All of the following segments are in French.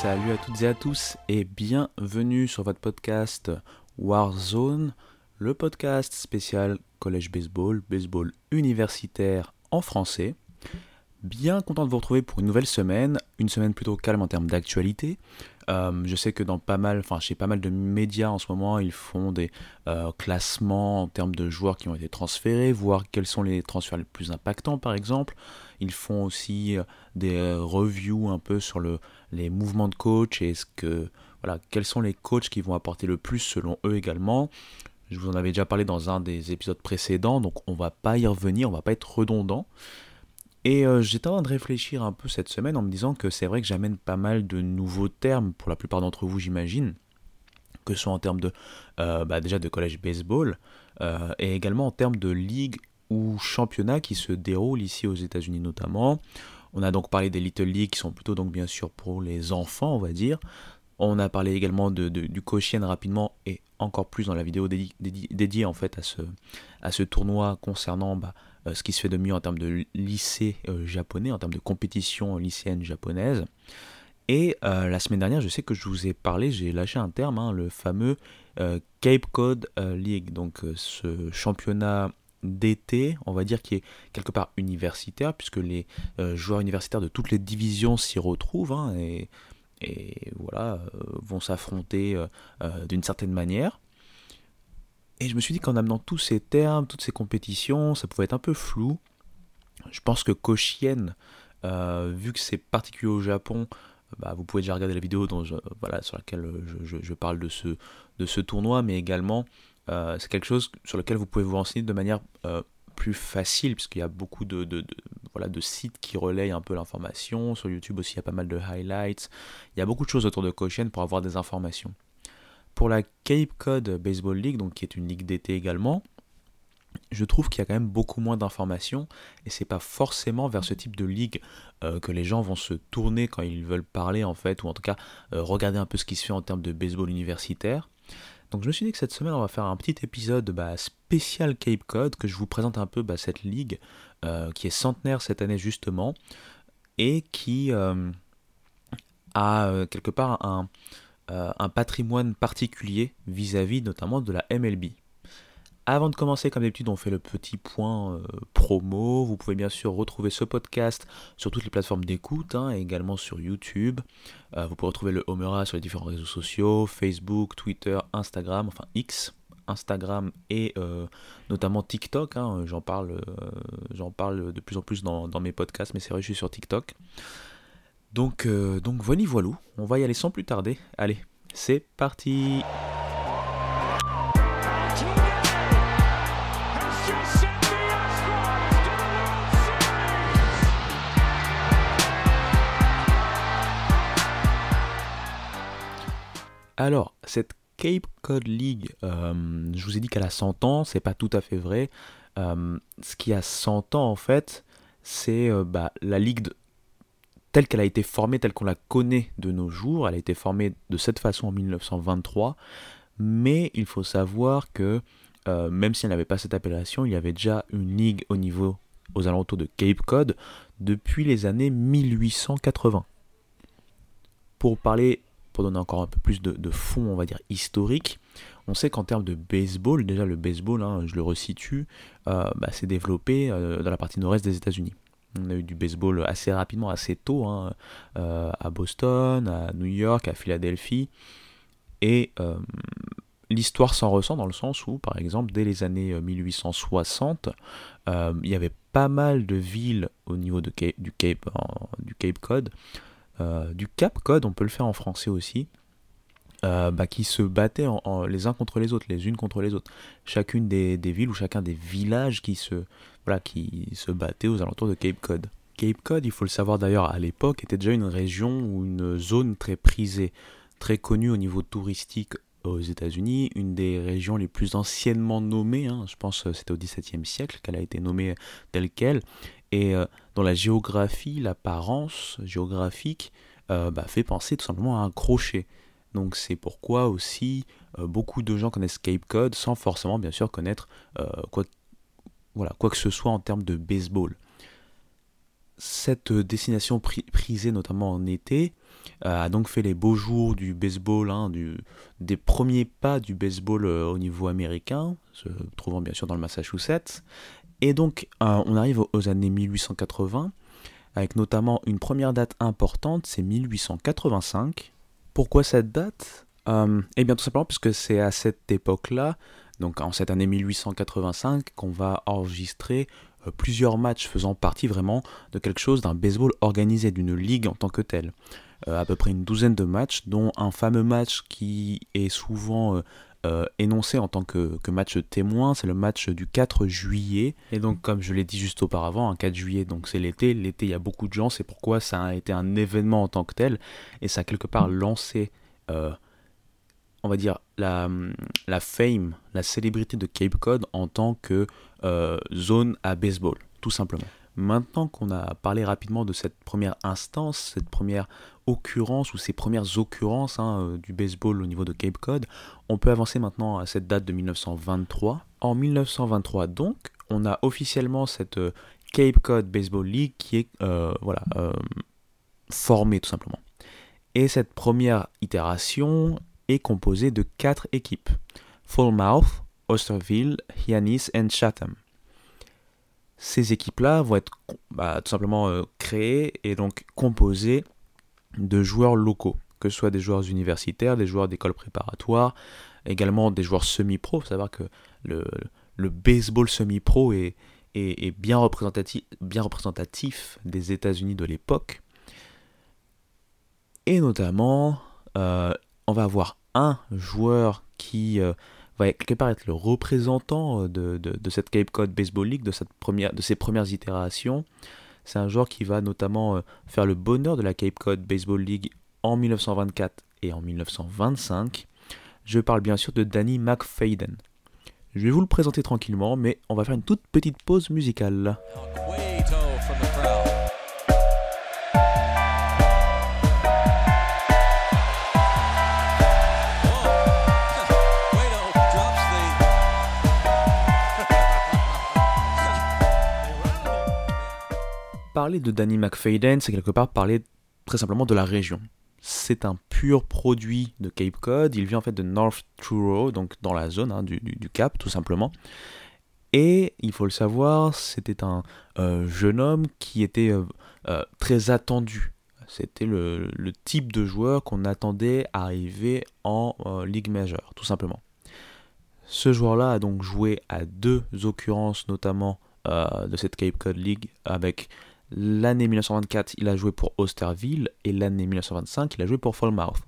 Salut à toutes et à tous et bienvenue sur votre podcast Warzone, le podcast spécial collège baseball, baseball universitaire en français. Bien content de vous retrouver pour une nouvelle semaine, une semaine plutôt calme en termes d'actualité. Euh, je sais que dans pas mal, enfin chez pas mal de médias en ce moment, ils font des euh, classements en termes de joueurs qui ont été transférés, voir quels sont les transferts les plus impactants par exemple. Ils font aussi euh, des reviews un peu sur le, les mouvements de coach et ce que voilà, quels sont les coachs qui vont apporter le plus selon eux également. Je vous en avais déjà parlé dans un des épisodes précédents, donc on va pas y revenir, on va pas être redondant. Et euh, j'étais en train de réfléchir un peu cette semaine en me disant que c'est vrai que j'amène pas mal de nouveaux termes pour la plupart d'entre vous, j'imagine, que ce soit en termes de euh, bah, de collège baseball euh, et également en termes de ligue ou championnat qui se déroulent ici aux États-Unis notamment. On a donc parlé des Little League qui sont plutôt donc bien sûr pour les enfants, on va dire. On a parlé également de, du Koshien rapidement et encore plus dans la vidéo dédiée, en fait à ce, à ce tournoi concernant bah, euh, ce qui se fait de mieux en termes de lycée euh, japonais, en termes de compétition lycéenne japonaise. Et euh, la semaine dernière, je sais que je vous ai parlé, j'ai lâché un terme, hein, le fameux Cape Cod League, donc ce championnat d'été, on va dire, qui est quelque part universitaire, puisque les joueurs universitaires de toutes les divisions s'y retrouvent, hein, et, voilà, vont s'affronter d'une certaine manière. Et je me suis dit qu'en amenant tous ces termes, toutes ces compétitions, ça pouvait être un peu flou. Je pense que Koshien, euh, vu que c'est particulier au Japon, bah, vous pouvez déjà regarder la vidéo voilà, sur laquelle je, parle de ce tournoi, mais également euh, c'est quelque chose sur lequel vous pouvez vous renseigner de manière euh, plus facile, puisqu'il y a beaucoup de, sites qui relayent un peu l'information. Sur YouTube aussi, il y a pas mal de highlights. Il y a beaucoup de choses autour de Koshien pour avoir des informations. Pour la Cape Cod Baseball League, qui est une ligue d'été également, je trouve qu'il y a quand même beaucoup moins d'informations et c'est pas forcément vers ce type de ligue euh, que les gens vont se tourner quand ils veulent parler en fait ou en tout cas regarder un peu ce qui se fait en termes de baseball universitaire. Donc je me suis dit que cette semaine on va faire un petit épisode bah, spécial Cape Cod que je vous présente un peu bah, cette ligue euh, qui est centenaire cette année justement et qui a quelque part euh, un patrimoine particulier vis-à-vis notamment de la MLB. Avant de commencer, comme d'habitude, on fait le petit point euh, promo. Vous pouvez bien sûr retrouver ce podcast sur toutes les plateformes d'écoute, hein, également sur YouTube. Euh, vous pouvez retrouver le Homera sur les différents réseaux sociaux, Facebook, Twitter, Instagram, enfin X, Instagram et notamment TikTok. Hein. j'en parle, j'en parle de plus en plus dans, mes podcasts, mais c'est vrai, je suis sur TikTok. Donc, euh, donc voilà, voilou, on va y aller sans plus tarder. Allez, c'est parti Alors, cette Cape Cod League, euh, je vous ai dit qu'elle a 100 ans, c'est pas tout à fait vrai. Euh, ce qui a 100 ans en fait, c'est bah, la ligue telle qu'elle a été formée, telle qu'on la connaît de nos jours. Elle a été formée de cette façon en 1923, mais il faut savoir que euh, même si elle n'avait pas cette appellation, il y avait déjà une ligue au niveau aux alentours de Cape Cod depuis les années 1880. Pour parler, donner encore un peu plus de, fond, on va dire historique, on sait qu'en termes de baseball, déjà le baseball, hein, je le resitue, euh, bah, s'est développé euh, dans la partie nord-est des États-Unis. On a eu du baseball assez rapidement, assez tôt, hein, euh, à Boston, à New York, à Philadelphie. Et euh, l'histoire s'en ressent dans le sens où, par exemple, dès les années 1860, euh, il y avait pas mal de villes au niveau de du, Cape, du Cape Cod, du Cap Cod, on peut le faire en français aussi, bah, qui se battaient les uns contre les autres, les unes contre les autres. Chacune des, villes ou chacun des villages qui se, qui se battaient aux alentours de Cape Cod. Cape Cod, il faut le savoir d'ailleurs à l'époque, était déjà une région ou une zone très prisée, très connue au niveau touristique aux États-Unis, une des régions les plus anciennement nommées, hein, je pense que c'était au XVIIe siècle qu'elle a été nommée telle qu'elle, et euh, dans la géographie, l'apparence géographique euh, bah, fait penser tout simplement à un crochet. Donc c'est pourquoi aussi euh, beaucoup de gens connaissent Cape Cod sans forcément bien sûr connaître quoi, voilà, quoi que ce soit en termes de baseball. cette destination prisée notamment en été a donc fait les beaux jours du baseball, hein, des premiers pas du baseball au niveau américain, se trouvant bien sûr dans le Massachusetts. Et donc on arrive aux années 1880 avec notamment une première date importante, c'est 1885. Pourquoi cette date? Euh, Eh bien tout simplement parce que c'est à cette époque-là, donc en cette année 1885, qu'on va enregistrer euh, plusieurs matchs faisant partie vraiment de quelque chose d'un baseball organisé, d'une ligue en tant que telle. Euh, à peu près une douzaine de matchs, dont un fameux match qui est souvent euh, énoncé en tant que, match témoin, c'est le match du 4 juillet. Et donc, comme je l'ai dit juste auparavant, un 4 juillet, donc c'est l'été. L'été, il y a beaucoup de gens, c'est pourquoi ça a été un événement en tant que tel. Et ça a quelque part lancé, euh, on va dire, la, la fame, la célébrité de Cape Cod en tant que euh, zone à baseball, tout simplement. Maintenant qu'on a parlé rapidement de cette première instance, cette première occurrence ou ces premières occurrences hein, euh, du baseball au niveau de Cape Cod, on peut avancer maintenant à cette date de 1923. En 1923 donc, on a officiellement cette euh, Cape Cod Baseball League qui est euh, voilà, formée tout simplement. Et cette première itération est composée de quatre équipes. Falmouth, Osterville, Hyannis et Chatham ces équipes-là vont être bah, tout simplement euh, créées et donc composées de joueurs locaux, que ce soit des joueurs universitaires, des joueurs d'école préparatoire, également des joueurs semi-pro. Savoir que le, baseball semi-pro est, est, bien, représentatif, bien représentatif des États-Unis de l'époque. Et notamment, euh, on va avoir un joueur qui euh, va être le représentant euh, de, cette Cape Cod Baseball League, de ses premières itérations. C'est un joueur qui va notamment euh, faire le bonheur de la Cape Cod Baseball League en 1924 et en 1925. Je parle bien sûr de Danny McFadden. Je vais vous le présenter tranquillement, mais on va faire une toute petite pause musicale. Parler de Danny McFadden, c'est quelque part parler très simplement de la région. C'est un pur produit de Cape Cod. Il vient en fait de North Truro, donc dans la zone hein, du, Cap, tout simplement. Et il faut le savoir, c'était un euh, jeune homme qui était euh, euh, très attendu. C'était le, type de joueur qu'on attendait arriver en Ligue majeure, tout simplement. Ce joueur-là a donc joué à deux occurrences, notamment de cette Cape Cod League, avec L'année 1924, il a joué pour Osterville et l'année 1925, il a joué pour Falmouth.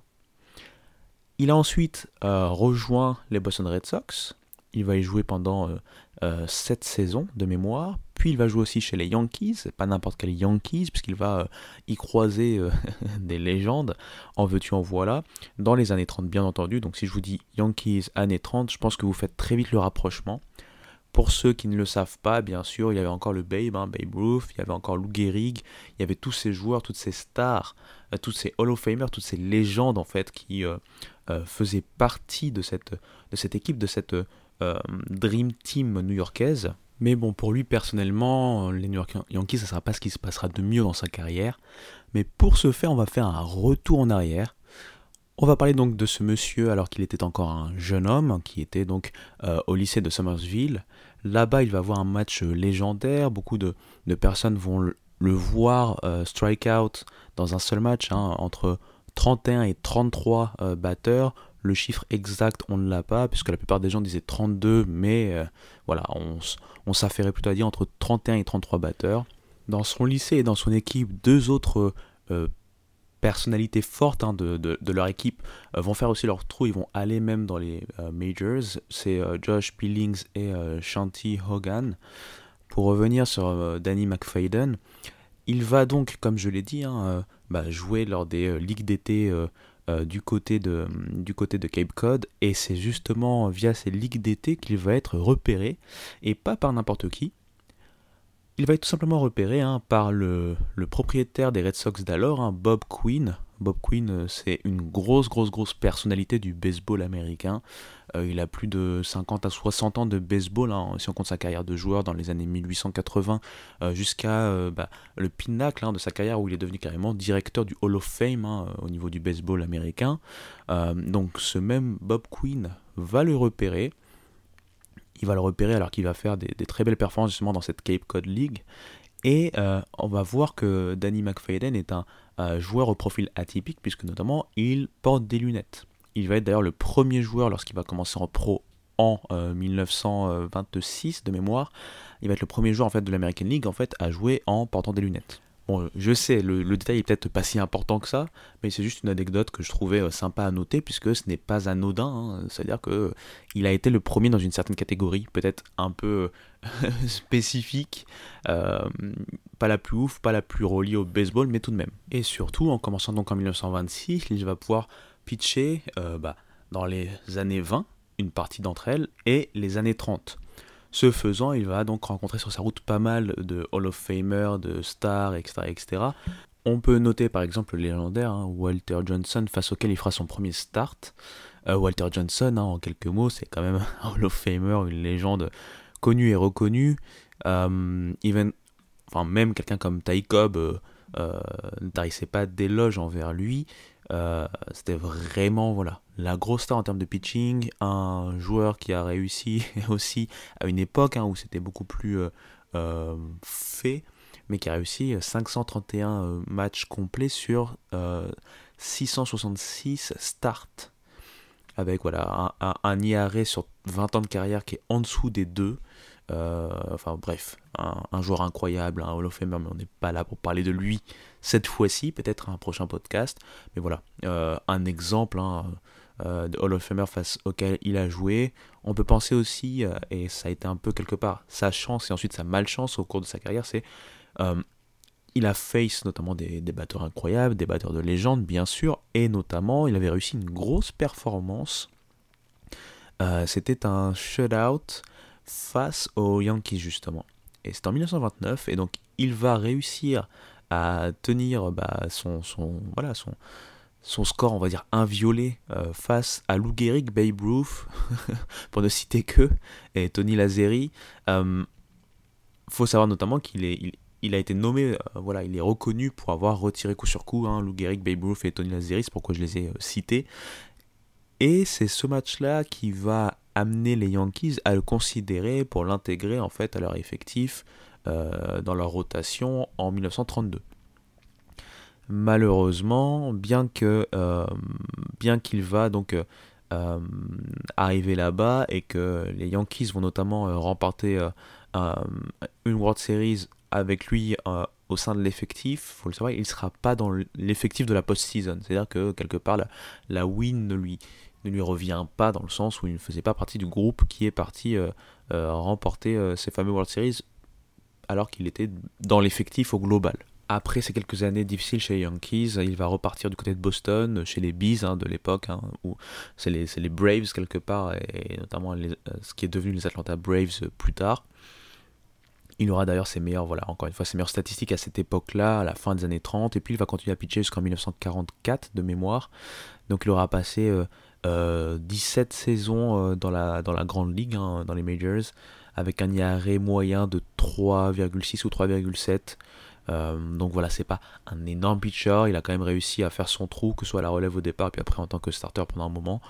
Il a ensuite euh, rejoint les Boston Red Sox. Il va y jouer pendant 7 euh, euh, saisons de mémoire. Puis il va jouer aussi chez les Yankees, pas n'importe quel Yankees, puisqu'il va y croiser des légendes. En veux-tu, en voilà. Dans les années 30, bien entendu. Donc si je vous dis Yankees années 30, je pense que vous faites très vite le rapprochement. Pour ceux qui ne le savent pas, bien sûr, il y avait encore le Babe, hein, Babe Ruth, il y avait encore Lou Gehrig, il y avait tous ces joueurs, toutes ces stars, euh, tous ces Hall of Famers, toutes ces légendes en fait qui euh, euh, faisaient partie de cette, de cette équipe, de cette Dream Team new-yorkaise. Mais bon, pour lui personnellement, les New York Yankees, ça ne sera pas ce qui se passera de mieux dans sa carrière. Mais pour ce faire, on va faire un retour en arrière. On va parler donc de ce monsieur alors qu'il était encore un jeune homme, qui était donc euh, au lycée de Somersville. Là-bas, il va avoir un match légendaire. Beaucoup de, personnes vont le, voir euh, strike out dans un seul match, hein, entre 31 et 33 euh, batteurs. Le chiffre exact, on ne l'a pas, puisque la plupart des gens disaient 32, mais voilà, on, on s'affairait plutôt à dire entre 31 et 33 batteurs. Dans son lycée et dans son équipe, deux autres personnalités fortes hein, de, leur équipe euh, vont faire aussi leur trou, ils vont aller même dans les euh, majors. C'est euh, Josh Billings et Shanti Hogan. Pour revenir sur Danny McFadden, il va donc, comme je l'ai dit, hein, bah, jouer lors des ligues d'été de, du côté de Cape Cod, et c'est justement via ces ligues d'été qu'il va être repéré, et pas par n'importe qui, il va être tout simplement repéré hein, par le, propriétaire des Red Sox d'alors, hein, Bob Quinn. Bob Quinn, euh, c'est une grosse, grosse, grosse personnalité du baseball américain. Euh, il a plus de 50 à 60 ans de baseball, hein, si on compte sa carrière de joueur dans les années 1880 euh, jusqu'à bah, le pinacle de sa carrière où il est devenu carrément directeur du Hall of Fame au niveau du baseball américain. donc ce même Bob Quinn va le repérer. Il va le repérer alors qu'il va faire des, très belles performances justement dans cette Cape Cod League. Et on va voir que Danny McFadden est un joueur au profil atypique puisque notamment il porte des lunettes. Il va être d'ailleurs le premier joueur lorsqu'il va commencer en pro en 1926 euh, de mémoire. Il va être le premier joueur en fait de l'American League en fait à jouer en portant des lunettes. Bon, je sais, le, détail est peut-être pas si important que ça, mais c'est juste une anecdote que je trouvais euh, sympa à noter puisque ce n'est pas anodin. Hein. C'est-à-dire que euh, il a été le premier dans une certaine catégorie, peut-être un peu spécifique, pas la plus ouf, pas la plus reliée au baseball, mais tout de même. Et surtout, en commençant donc en 1926, il va pouvoir pitcher euh, bah, dans les années 20, une partie d'entre elles, et les années 30. Ce faisant, il va donc rencontrer sur sa route pas mal de Hall of Famer, de stars, etc. etc. On peut noter par exemple le légendaire hein, Walter Johnson face auquel il fera son premier start. Euh, Walter Johnson, hein, en quelques mots, c'est quand même un Hall of Famer, une légende connue et reconnue. Euh, even, enfin, même quelqu'un comme Ty Cobb euh, ne tarissait pas d'éloges envers lui. Euh, c'était vraiment voilà la grosse star en termes de pitching, un joueur qui a réussi aussi à une époque hein, où c'était beaucoup plus euh, euh, fait, mais qui a réussi 531 matchs complets sur 666 starts, avec voilà un, un, IRA sur 20 ans de carrière qui est en dessous des deux. Enfin bref, un, joueur incroyable, un Hall of Famer, mais on n'est pas là pour parler de lui cette fois-ci, peut-être un prochain podcast. Mais voilà, euh, un exemple hein, euh, de Hall of Famer face auquel il a joué. On peut penser aussi, euh, et ça a été un peu quelque part sa chance et ensuite sa malchance au cours de sa carrière, c'est il a face notamment des, des, batteurs incroyables, des batteurs de légende bien sûr, et notamment il avait réussi une grosse performance. C'était un shutout face aux Yankees justement. Et c'est en 1929, et donc il va réussir à tenir bah, son, son, voilà, son, son score, on va dire, inviolé euh, face à Lou Gehrig, Babe Ruth, pour ne citer que, et Tony Lazeri. Euh, faut savoir notamment qu'il est, il, a été nommé, euh, voilà, il est reconnu pour avoir retiré coup sur coup hein, Lou Gehrig, Babe Ruth et Tony Lazeri, c'est pourquoi je les ai cités. Et c'est ce match-là qui va amener les Yankees à le considérer pour l'intégrer en fait à leur effectif euh, dans leur rotation en 1932. Malheureusement, euh, bien qu'il va donc euh, arriver là-bas et que les Yankees vont notamment remporter une World Series avec lui au sein de l'effectif, faut le savoir, il ne sera pas dans l'effectif de la post-season. C'est-à-dire que quelque part la, la win ne lui, ne lui revient pas dans le sens où il ne faisait pas partie du groupe qui est parti remporter ces fameux World Series alors qu'il était dans l'effectif au global. Après ces quelques années difficiles chez les Yankees, il va repartir du côté de Boston, chez les Bees hein, de l'époque, hein, c'est les, Braves quelque part, et, notamment euh, ce qui est devenu les Atlanta Braves euh, plus tard. Il aura d'ailleurs ses meilleures, voilà, encore une fois, ses meilleures statistiques à cette époque-là, à la fin des années 30, et puis il va continuer à pitcher jusqu'en 1944 de mémoire. Donc il aura passé 17 euh, saisons dans, la, dans la grande ligue, hein, dans les majors, avec un IARE moyen de 3,6 ou 3,7. Euh, donc voilà, c'est pas un énorme pitcher. Il a quand même réussi à faire son trou, que ce soit à la relève au départ, puis après en tant que starter pendant un moment.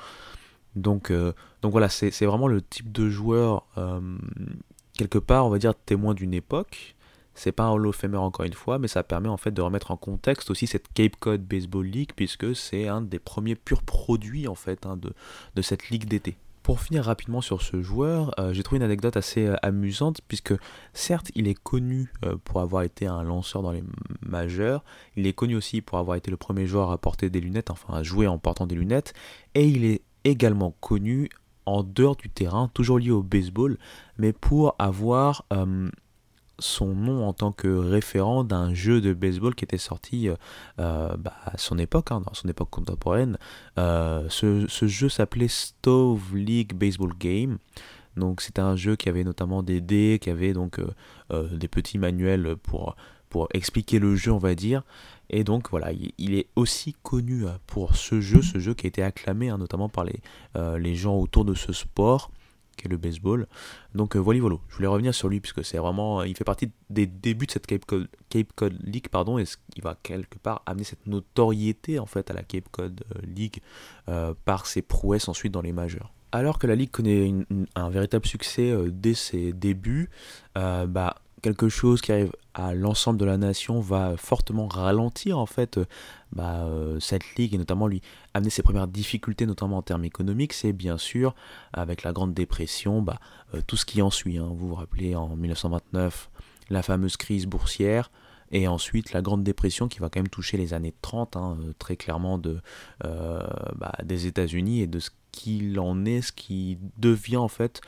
Donc, euh, donc voilà, c'est vraiment le type de joueur, euh, quelque part, on va dire, témoin d'une époque. C'est pas un Hall encore une fois, mais ça permet en fait de remettre en contexte aussi cette Cape Cod Baseball League, puisque c'est un des premiers purs produits en fait hein, de, de cette ligue d'été. Pour finir rapidement sur ce joueur, euh, j'ai trouvé une anecdote assez euh, amusante puisque certes il est connu euh, pour avoir été un lanceur dans les majeurs, il est connu aussi pour avoir été le premier joueur à porter des lunettes, enfin à jouer en portant des lunettes, et il est également connu en dehors du terrain, toujours lié au baseball, mais pour avoir son nom en tant que référent d'un jeu de baseball qui était sorti euh, euh, bah, à son époque, hein, dans son époque contemporaine. Euh, ce, jeu s'appelait Stove League Baseball Game. Donc c'était un jeu qui avait notamment des dés, qui avait donc des petits manuels pour, pour expliquer le jeu, on va dire. Et donc voilà, il, est aussi connu pour ce jeu, ce jeu qui a été acclamé hein, notamment par les, les gens autour de ce sport le baseball. Donc voilà, voilà, je voulais revenir sur lui puisque c'est vraiment, il fait partie des débuts de cette Cape Cod, Cape Cod League, pardon, et il va quelque part amener cette notoriété en fait à la Cape Cod League par ses prouesses ensuite dans les majeurs. Alors que la ligue connaît un véritable succès euh, dès ses débuts, euh, bah, quelque chose qui arrive à l'ensemble de la nation va fortement ralentir en fait euh, bah, cette ligue et notamment lui amener ses premières difficultés notamment en termes économiques c'est bien sûr avec la grande dépression bah, tout ce qui en suit hein. vous vous rappelez en 1929 la fameuse crise boursière et ensuite la Grande Dépression qui va quand même toucher les années 30 hein, très clairement de, bah, des États-Unis et de ce qu'il en est, ce qui devient en fait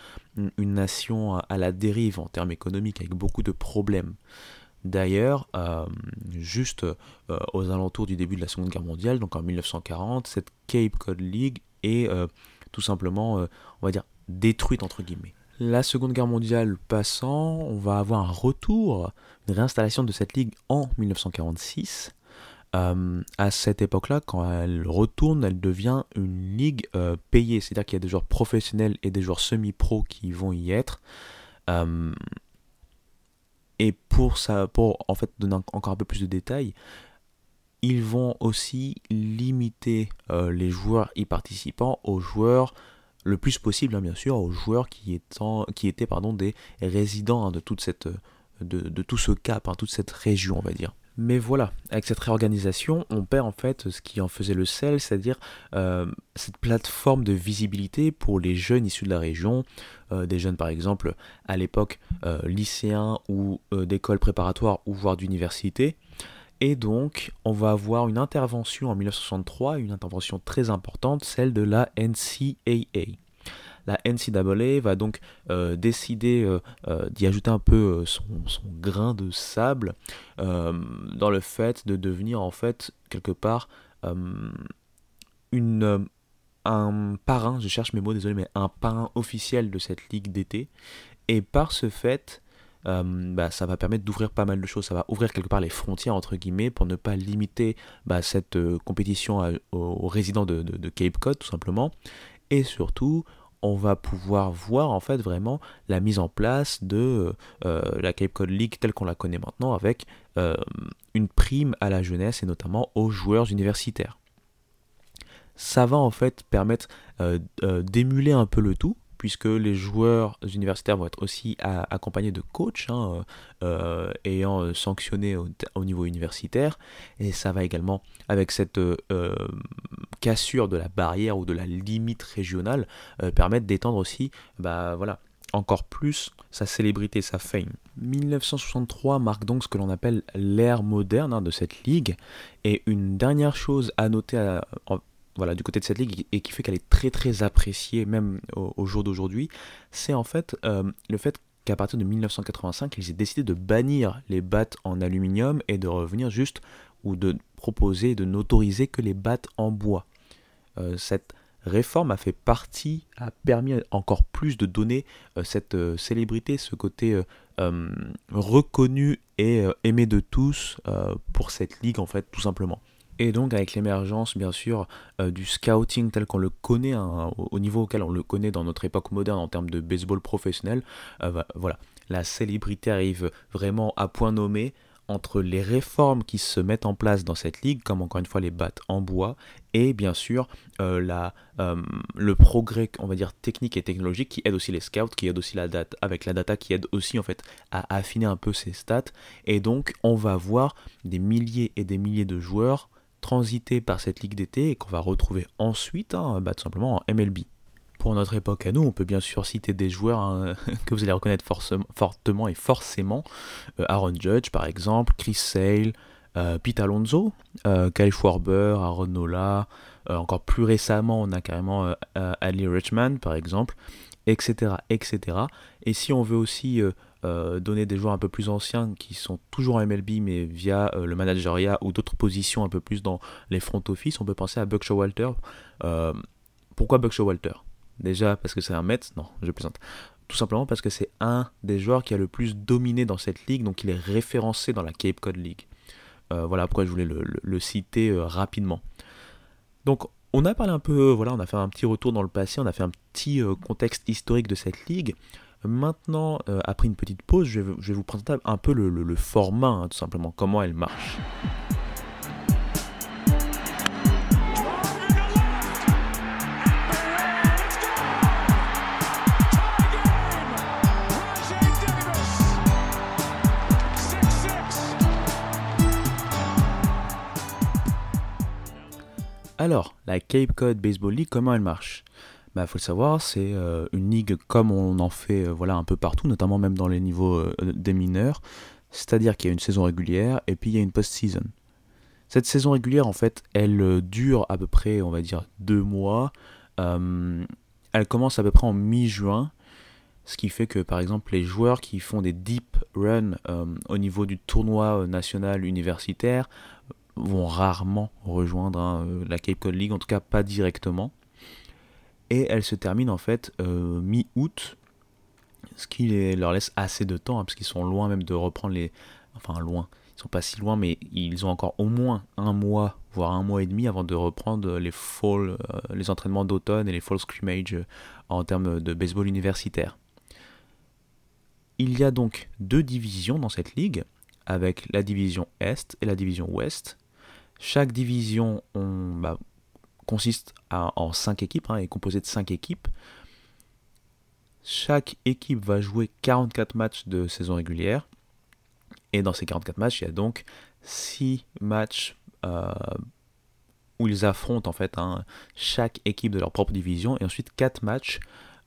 une nation à la dérive en termes économiques, avec beaucoup de problèmes. D'ailleurs, euh, juste euh, aux alentours du début de la Seconde Guerre mondiale, donc en 1940, cette Cape Cod League est euh, tout simplement, on va dire, détruite entre guillemets. La Seconde Guerre mondiale passant, on va avoir un retour, une réinstallation de cette ligue en 1946 euh, à cette époque-là, quand elle retourne, elle devient une ligue euh, payée. C'est-à-dire qu'il y a des joueurs professionnels et des joueurs semi-pro qui vont y être. Euh, et pour, ça, pour en fait donner encore un peu plus de détails, ils vont aussi limiter les joueurs y participant aux joueurs le plus possible, hein, bien sûr, aux joueurs qui, étaient des résidents hein, de, toute cette, de, tout ce cap, hein, toute cette région, on va dire. Mais voilà, avec cette réorganisation, on perd en fait ce qui en faisait le sel, c'est-à-dire euh, cette plateforme de visibilité pour les jeunes issus de la région, euh, des jeunes par exemple à l'époque euh, lycéens ou d'écoles préparatoires ou voire d'université. Et donc, on va avoir une intervention en 1963, une intervention très importante, celle de la NCAA la NCAA va donc euh, décider euh, euh, d'y ajouter un peu son, grain de sable dans le fait de devenir en fait quelque part une, un parrain, je cherche mes mots, désolé, mais un parrain officiel de cette ligue d'été. Et par ce fait, bah, ça va permettre d'ouvrir pas mal de choses. Ça va ouvrir quelque part les frontières, entre guillemets, pour ne pas limiter bah, cette compétition aux, résidents de, de, Cape Cod, tout simplement. Et surtout, on va pouvoir voir en fait vraiment la mise en place de euh, la Cape Cod League telle qu'on la connaît maintenant avec euh, une prime à la jeunesse et notamment aux joueurs universitaires. Ça va en fait permettre euh, d'émuler un peu le tout puisque les joueurs universitaires vont être aussi accompagnés de coachs hein, euh, ayant euh, sanctionné au, niveau universitaire. Et ça va également, avec cette euh, cassure de la barrière ou de la limite régionale, permettre d'étendre aussi bah, voilà, encore plus sa célébrité, sa fame. 1963 marque donc ce que l'on appelle l'ère moderne hein, de cette ligue. Et une dernière chose à noter voilà, du côté de cette ligue et qui fait qu'elle est très très appréciée même au, jour d'aujourd'hui, c'est en fait euh, le fait qu'à partir de 1985, ils aient décidé de bannir les battes en aluminium et de revenir juste ou de proposer, de n'autoriser que les battes en bois. Euh, cette réforme a fait partie, a permis encore plus de donner euh, cette célébrité, ce côté reconnu et aimé de tous pour cette ligue en fait tout simplement. Et donc avec l'émergence bien sûr euh, du scouting tel qu'on le connaît, hein, au, niveau auquel on le connaît dans notre époque moderne en termes de baseball professionnel, euh, voilà, la célébrité arrive vraiment à point nommé entre les réformes qui se mettent en place dans cette ligue, comme encore une fois les battes en bois, et bien sûr euh, la, le progrès, on va dire technique et technologique qui aide aussi les scouts, qui aide aussi la data, avec la data qui aide aussi en fait à affiner un peu ces stats, et donc on va voir des milliers et des milliers de joueurs transiter par cette ligue d'été et qu'on va retrouver ensuite hein, bah, tout simplement en MLB. Pour notre époque à nous, on peut bien sûr citer des joueurs hein, que vous allez reconnaître fortement et forcément. Euh, Aaron Judge par exemple, Chris Sale, euh, Pete Alonso, euh, Kyle Schwarber, Aaron Nola, encore plus récemment on a carrément Ali Richman par exemple, etc., etc. Et si on veut aussi euh, donner des joueurs un peu plus anciens qui sont toujours en MLB mais via euh, le manageriat ou d'autres positions un peu plus dans les front office, on peut penser à Buck Showalter. Euh, pourquoi Buck Showalter Déjà parce que c'est un Mets, non, je plaisante. tout simplement parce que c'est un des joueurs qui a le plus dominé dans cette ligue, donc il est référencé dans la Cape Cod League. Euh, voilà pourquoi je voulais le, citer euh, rapidement. Donc on a parlé un peu, voilà, on a fait un petit retour dans le passé, on a fait un petit contexte historique de cette ligue. Maintenant, après une petite pause, je vais, vous présenter un peu le, format, hein, tout simplement, comment elle marche. Alors, la Cape Cod Baseball League, comment elle marche? Bah, faut le savoir, c'est euh, une ligue comme on en fait euh, voilà, un peu partout, notamment même dans les niveaux euh, des mineurs. C'est-à-dire qu'il y a une saison régulière et puis il y a une post-season. Cette saison régulière, en fait, elle dure à peu près, on va dire, deux mois. elle commence à peu près en mi-juin. Ce qui fait que, par exemple, les joueurs qui font des deep runs au niveau du tournoi national universitaire vont rarement rejoindre hein, la Cape Cod League, en tout cas pas directement. Et elle se termine en fait euh, mi-août, ce qui leur laisse assez de temps, hein, parce qu'ils sont loin même de reprendre les... Enfin loin, ils sont pas si loin, mais ils ont encore au moins un mois, voire un mois et demi avant de reprendre les fall, euh, les entraînements d'automne et les fall scrimmage euh, en termes de baseball universitaire. Il y a donc deux divisions dans cette ligue, avec la division Est et la division Ouest. Chaque division ont, bah, consiste en 5 équipes, hein, est composé de 5 équipes. Chaque équipe va jouer 44 matchs de saison régulière. Et dans ces 44 matchs, il y a donc 6 matchs euh, où ils affrontent en fait hein, chaque équipe de leur propre division et ensuite 4 matchs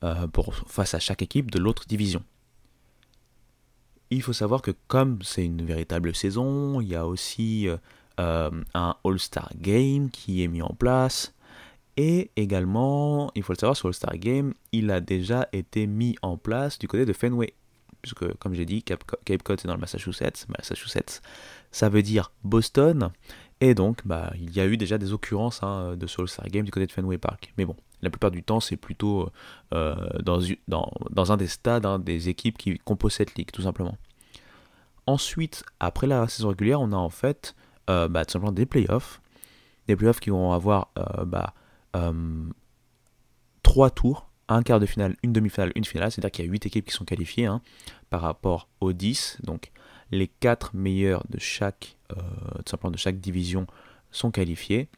euh, face à chaque équipe de l'autre division. Il faut savoir que comme c'est une véritable saison, il y a aussi euh, euh, un All-Star Game qui est mis en place. Et également, il faut le savoir, sur All-Star Game, il a déjà été mis en place du côté de Fenway. Puisque, comme j'ai dit, Cape, Cod, c'est dans le Massachusetts. Massachusetts, ça veut dire Boston. Et donc, bah, il y a eu déjà des occurrences hein, de ce All-Star Game du côté de Fenway Park. Mais bon, la plupart du temps, c'est plutôt euh, dans, dans, dans, un des stades hein, des équipes qui composent cette ligue, tout simplement. Ensuite, après la saison régulière, on a en fait euh, bah, tout simplement des playoffs. Des playoffs qui vont avoir euh, bah, euh, trois tours, un quart de finale, une demi-finale, une finale. C'est-à-dire qu'il y a 8 équipes qui sont qualifiées hein, par rapport aux 10. Donc les 4 meilleurs de chaque, tout simplement de chaque division sont qualifiés.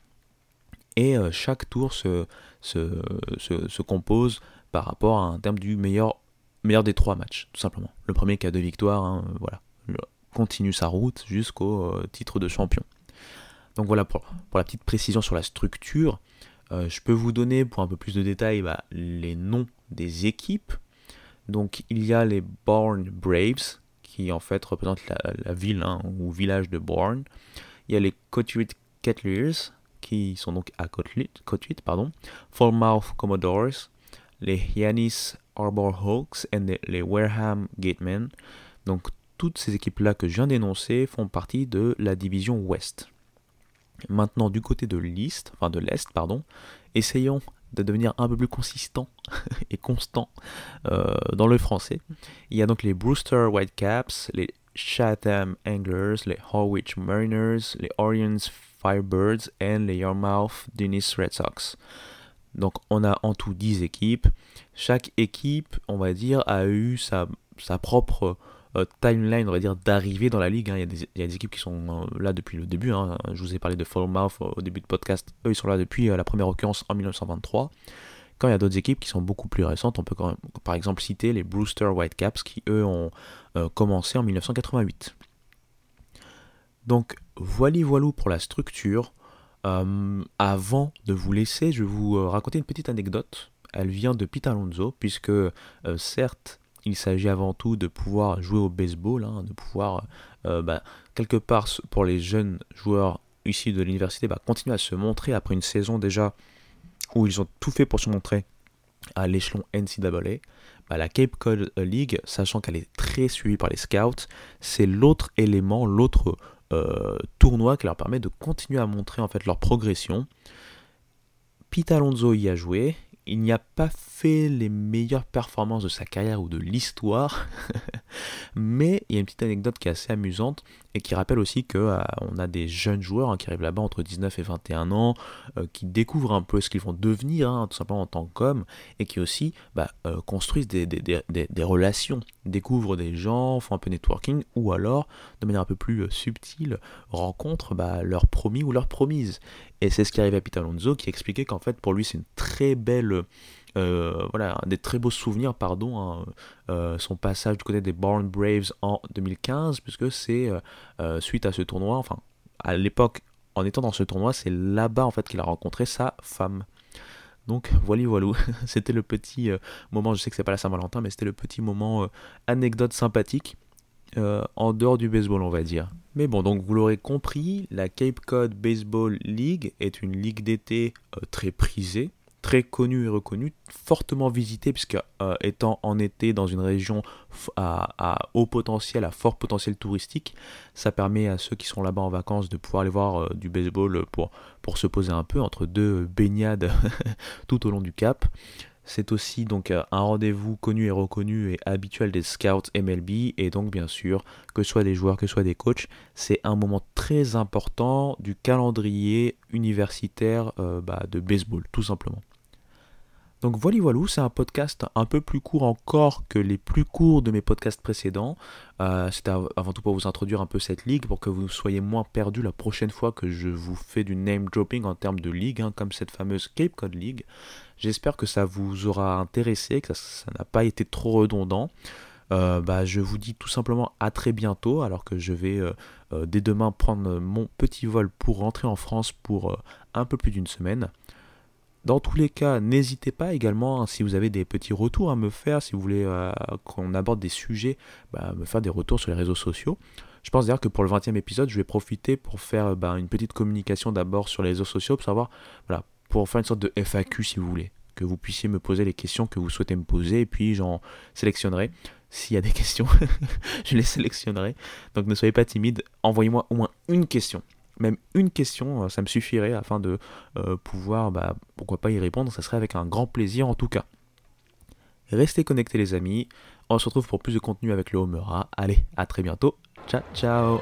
Et chaque tour se, se, se, compose par rapport à un terme du meilleur, meilleur des trois matchs, tout simplement. Le premier qui a deux victoires, hein, voilà continue sa route jusqu'au euh, titre de champion. Donc voilà pour, la petite précision sur la structure. Euh, je peux vous donner pour un peu plus de détails bah, les noms des équipes. Donc il y a les Bourne Braves qui en fait représentent la, ville hein, ou village de Bourne. Il y a les Cotuit Kettleers qui sont donc à Cotuit, pardon. Falmouth Commodores, les Yanis Arbor Hawks et les Wareham Gatemen. Donc toutes ces équipes-là que je viens d'énoncer font partie de la division Ouest. Maintenant, du côté de l'Est, enfin de l'Est, pardon, essayons de devenir un peu plus consistant et constant euh, dans le français. Il y a donc les Brewster Whitecaps, les Chatham Anglers, les Harwich Mariners, les Orions Firebirds et les Yarmouth Dennis Red Sox. Donc on a en tout 10 équipes. Chaque équipe, on va dire, a eu sa, sa propre euh, timeline, on va dire, d'arrivée dans la ligue. Hein. Il, y a des, équipes qui sont euh, là depuis le début. Hein. Je vous ai parlé de Falmouth au début de podcast. Eux, ils sont là depuis euh, la première occurrence en 1923. Quand il y a d'autres équipes qui sont beaucoup plus récentes, on peut par exemple citer les Brewster Whitecaps qui, eux, ont commencé en 1988. Donc, voilà voilou pour la structure. avant de vous laisser, je vais vous raconter une petite anecdote. Elle vient de Pete Alonso, puisque certes, il s'agit avant tout de pouvoir jouer au baseball, hein, de pouvoir, euh, bah, quelque part, pour les jeunes joueurs ici de l'université, bah, continuer à se montrer après une saison déjà où ils ont tout fait pour se montrer à l'échelon NCAA. Bah, la Cape Cod League, sachant qu'elle est très suivie par les scouts, c'est l'autre élément, l'autre euh, tournoi qui leur permet de continuer à montrer en fait leur progression. Pete Alonso y a joué, il n'y a pas fait les meilleures performances de sa carrière ou de l'histoire, mais il y a une petite anecdote qui est assez amusante et qui rappelle aussi qu'on euh, a des jeunes joueurs hein, qui arrivent là-bas entre 19 et 21 ans, euh, qui découvrent un peu ce qu'ils vont devenir, hein, tout simplement en tant qu'hommes, et qui aussi bah, euh, construisent des, relations, découvrent des gens, font un peu networking, ou alors, de manière un peu plus subtile, rencontrent bah, leurs promis ou leurs promises. Et c'est ce qui arrive à Peter Alonso, qui expliquait qu'en fait, pour lui, c'est une très belle euh, voilà, des très beaux souvenirs, pardon, hein, euh, son passage du côté des Born Braves en 2015, puisque c'est euh, suite à ce tournoi, enfin, à l'époque, en étant dans ce tournoi, c'est là-bas en fait qu'il a rencontré sa femme. Donc voilà, voilà, c'était le petit moment, je sais que c'est pas la Saint-Valentin, mais c'était le petit moment anecdote sympathique. En dehors du baseball, on va dire. Mais bon, donc vous l'aurez compris, la Cape Cod Baseball League est une ligue d'été très prisée, très connu et reconnu, fortement visité, puisque euh, étant en été dans une région à, haut potentiel, à fort potentiel touristique, ça permet à ceux qui sont là-bas en vacances de pouvoir aller voir euh, du baseball pour, pour se poser un peu entre deux baignades tout au long du cap. C'est aussi donc euh, un rendez-vous connu et reconnu et habituel des scouts MLB et donc bien sûr que ce soit des joueurs, que ce soit des coachs, c'est un moment très important du calendrier universitaire bah, de baseball tout simplement. Donc voilà, voilà, c'est un podcast un peu plus court encore que les plus courts de mes podcasts précédents. Euh, C'était avant tout pour vous introduire un peu cette ligue, pour que vous soyez moins perdus la prochaine fois que je vous fais du name dropping en termes de ligue, hein, comme cette fameuse Cape Cod League. J'espère que ça vous aura intéressé, que ça n'a pas été trop redondant. Euh, bah, je vous dis tout simplement à très bientôt, alors que je vais euh, euh, dès demain prendre mon petit vol pour rentrer en France pour un peu plus d'une semaine. Dans tous les cas, n'hésitez pas également, hein, si vous avez des petits retours à me faire, si vous voulez qu'on aborde des sujets, bah, me faire des retours sur les réseaux sociaux. Je pense d'ailleurs que pour le 20e épisode, je vais profiter pour faire bah, une petite communication d'abord sur les réseaux sociaux, pour savoir, voilà, pour faire une sorte de FAQ si vous voulez, que vous puissiez me poser les questions que vous souhaitez me poser, et puis j'en sélectionnerai. S'il y a des questions, je les sélectionnerai. Donc ne soyez pas timide, envoyez-moi au moins une question même une question, euh, ça me suffirait afin de euh, pouvoir, bah, pourquoi pas y répondre, ça serait avec un grand plaisir en tout cas. Restez connectés les amis, on se retrouve pour plus de contenu avec le Homera. Allez, à très bientôt, ciao ciao